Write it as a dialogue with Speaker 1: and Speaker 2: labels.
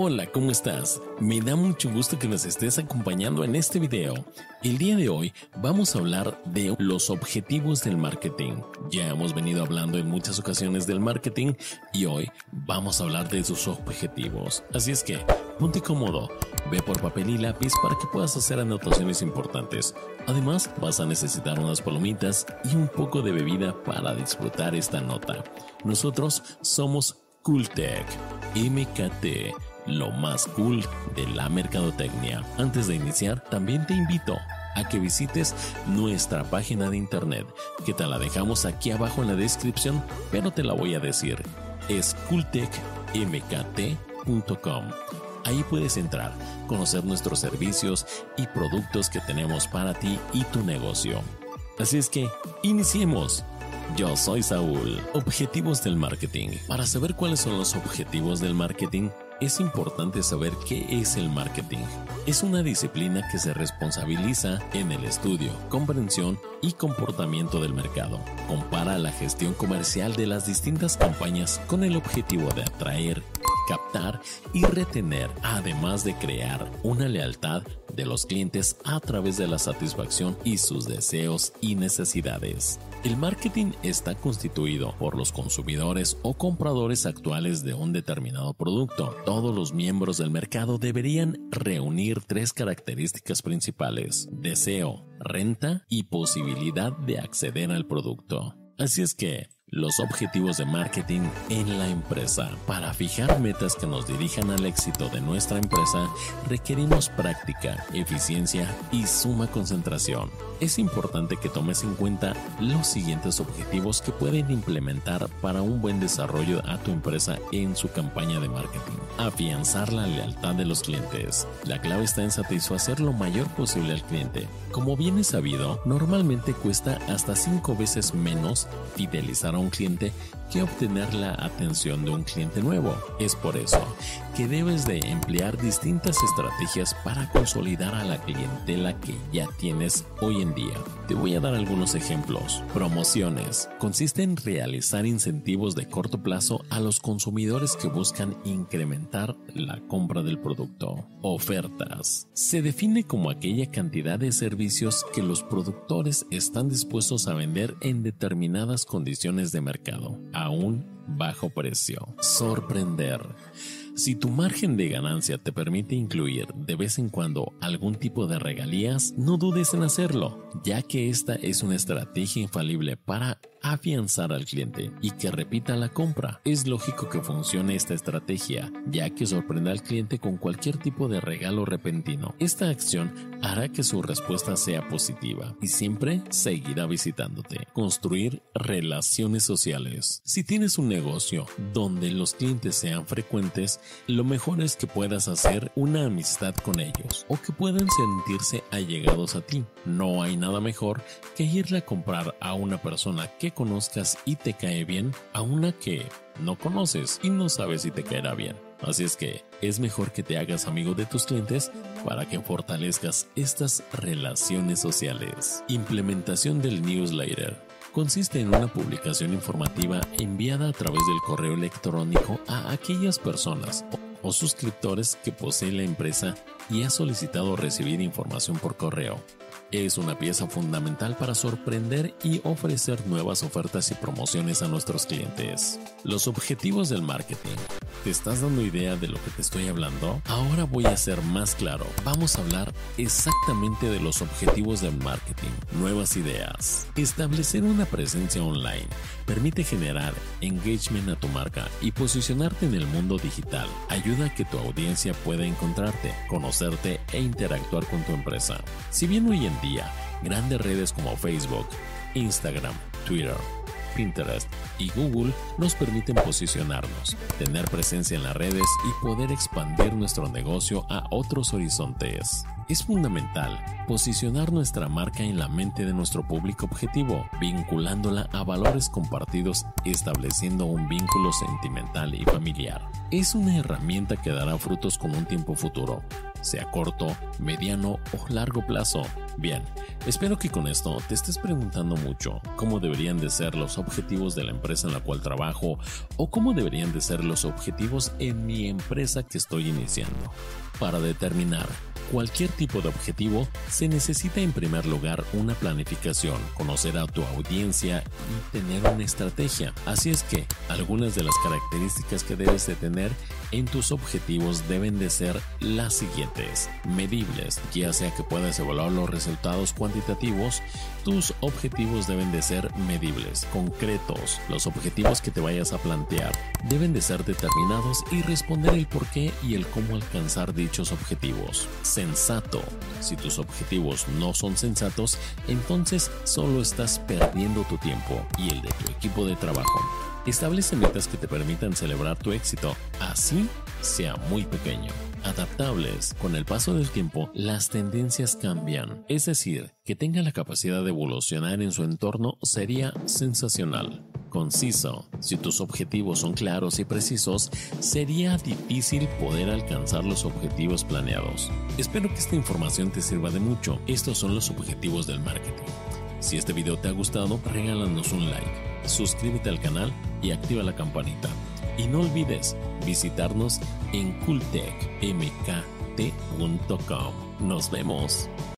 Speaker 1: Hola, ¿cómo estás? Me da mucho gusto que nos estés acompañando en este video. El día de hoy vamos a hablar de los objetivos del marketing. Ya hemos venido hablando en muchas ocasiones del marketing y hoy vamos a hablar de sus objetivos. Así es que, ponte cómodo, ve por papel y lápiz para que puedas hacer anotaciones importantes. Además, vas a necesitar unas palomitas y un poco de bebida para disfrutar esta nota. Nosotros somos Cooltech, MKT lo más cool de la mercadotecnia. Antes de iniciar, también te invito a que visites nuestra página de internet, que te la dejamos aquí abajo en la descripción, pero te la voy a decir. Es cooltechmkt.com. Ahí puedes entrar, conocer nuestros servicios y productos que tenemos para ti y tu negocio. Así es que, iniciemos. Yo soy Saúl. Objetivos del marketing. Para saber cuáles son los objetivos del marketing, es importante saber qué es el marketing. Es una disciplina que se responsabiliza en el estudio, comprensión y comportamiento del mercado. Compara la gestión comercial de las distintas campañas con el objetivo de atraer, captar y retener, además de crear una lealtad de los clientes a través de la satisfacción y sus deseos y necesidades. El marketing está constituido por los consumidores o compradores actuales de un determinado producto. Todos los miembros del mercado deberían reunir tres características principales, deseo, renta y posibilidad de acceder al producto. Así es que, los objetivos de marketing en la empresa. Para fijar metas que nos dirijan al éxito de nuestra empresa, requerimos práctica, eficiencia y suma concentración. Es importante que tomes en cuenta los siguientes objetivos que pueden implementar para un buen desarrollo a tu empresa en su campaña de marketing. Afianzar la lealtad de los clientes. La clave está en satisfacer lo mayor posible al cliente. Como bien es sabido, normalmente cuesta hasta 5 veces menos fidelizar a un cliente que obtener la atención de un cliente nuevo. Es por eso que debes de emplear distintas estrategias para consolidar a la clientela que ya tienes hoy en día. Te voy a dar algunos ejemplos. Promociones. Consiste en realizar incentivos de corto plazo a los consumidores que buscan incrementar la compra del producto. Ofertas. Se define como aquella cantidad de servicios que los productores están dispuestos a vender en determinadas condiciones de mercado a un bajo precio. Sorprender. Si tu margen de ganancia te permite incluir de vez en cuando algún tipo de regalías, no dudes en hacerlo, ya que esta es una estrategia infalible para afianzar al cliente y que repita la compra. Es lógico que funcione esta estrategia, ya que sorprenda al cliente con cualquier tipo de regalo repentino. Esta acción hará que su respuesta sea positiva y siempre seguirá visitándote. Construir relaciones sociales. Si tienes un negocio donde los clientes sean frecuentes, lo mejor es que puedas hacer una amistad con ellos o que puedan sentirse allegados a ti. No hay nada mejor que irle a comprar a una persona que conozcas y te cae bien a una que no conoces y no sabes si te caerá bien. Así es que es mejor que te hagas amigo de tus clientes para que fortalezcas estas relaciones sociales. Implementación del newsletter. Consiste en una publicación informativa enviada a través del correo electrónico a aquellas personas o suscriptores que posee la empresa y ha solicitado recibir información por correo. Es una pieza fundamental para sorprender y ofrecer nuevas ofertas y promociones a nuestros clientes. Los objetivos del marketing. ¿Te estás dando idea de lo que te estoy hablando? Ahora voy a ser más claro. Vamos a hablar exactamente de los objetivos del marketing. Nuevas ideas. Establecer una presencia online permite generar engagement a tu marca y posicionarte en el mundo digital. Ayuda a que tu audiencia pueda encontrarte, conocerte e interactuar con tu empresa. Si bien hoy en día grandes redes como Facebook, Instagram, Twitter, Pinterest y Google nos permiten posicionarnos, tener presencia en las redes y poder expandir nuestro negocio a otros horizontes. Es fundamental posicionar nuestra marca en la mente de nuestro público objetivo, vinculándola a valores compartidos, estableciendo un vínculo sentimental y familiar. Es una herramienta que dará frutos con un tiempo futuro, sea corto, mediano o largo plazo. Bien, Espero que con esto te estés preguntando mucho cómo deberían de ser los objetivos de la empresa en la cual trabajo o cómo deberían de ser los objetivos en mi empresa que estoy iniciando. Para determinar cualquier tipo de objetivo, se necesita en primer lugar una planificación, conocer a tu audiencia y tener una estrategia. Así es que algunas de las características que debes de tener en tus objetivos deben de ser las siguientes. Medibles, ya sea que puedas evaluar los resultados cuantitativos, tus objetivos deben de ser medibles, concretos. Los objetivos que te vayas a plantear deben de ser determinados y responder el por qué y el cómo alcanzar dichos objetivos sensato. Si tus objetivos no son sensatos, entonces solo estás perdiendo tu tiempo y el de tu equipo de trabajo. Establece metas que te permitan celebrar tu éxito, así sea muy pequeño. Adaptables. Con el paso del tiempo, las tendencias cambian. Es decir, que tenga la capacidad de evolucionar en su entorno sería sensacional conciso. Si tus objetivos son claros y precisos, sería difícil poder alcanzar los objetivos planeados. Espero que esta información te sirva de mucho. Estos son los objetivos del marketing. Si este video te ha gustado, regálanos un like, suscríbete al canal y activa la campanita. Y no olvides visitarnos en cultechmkt.com. Nos vemos.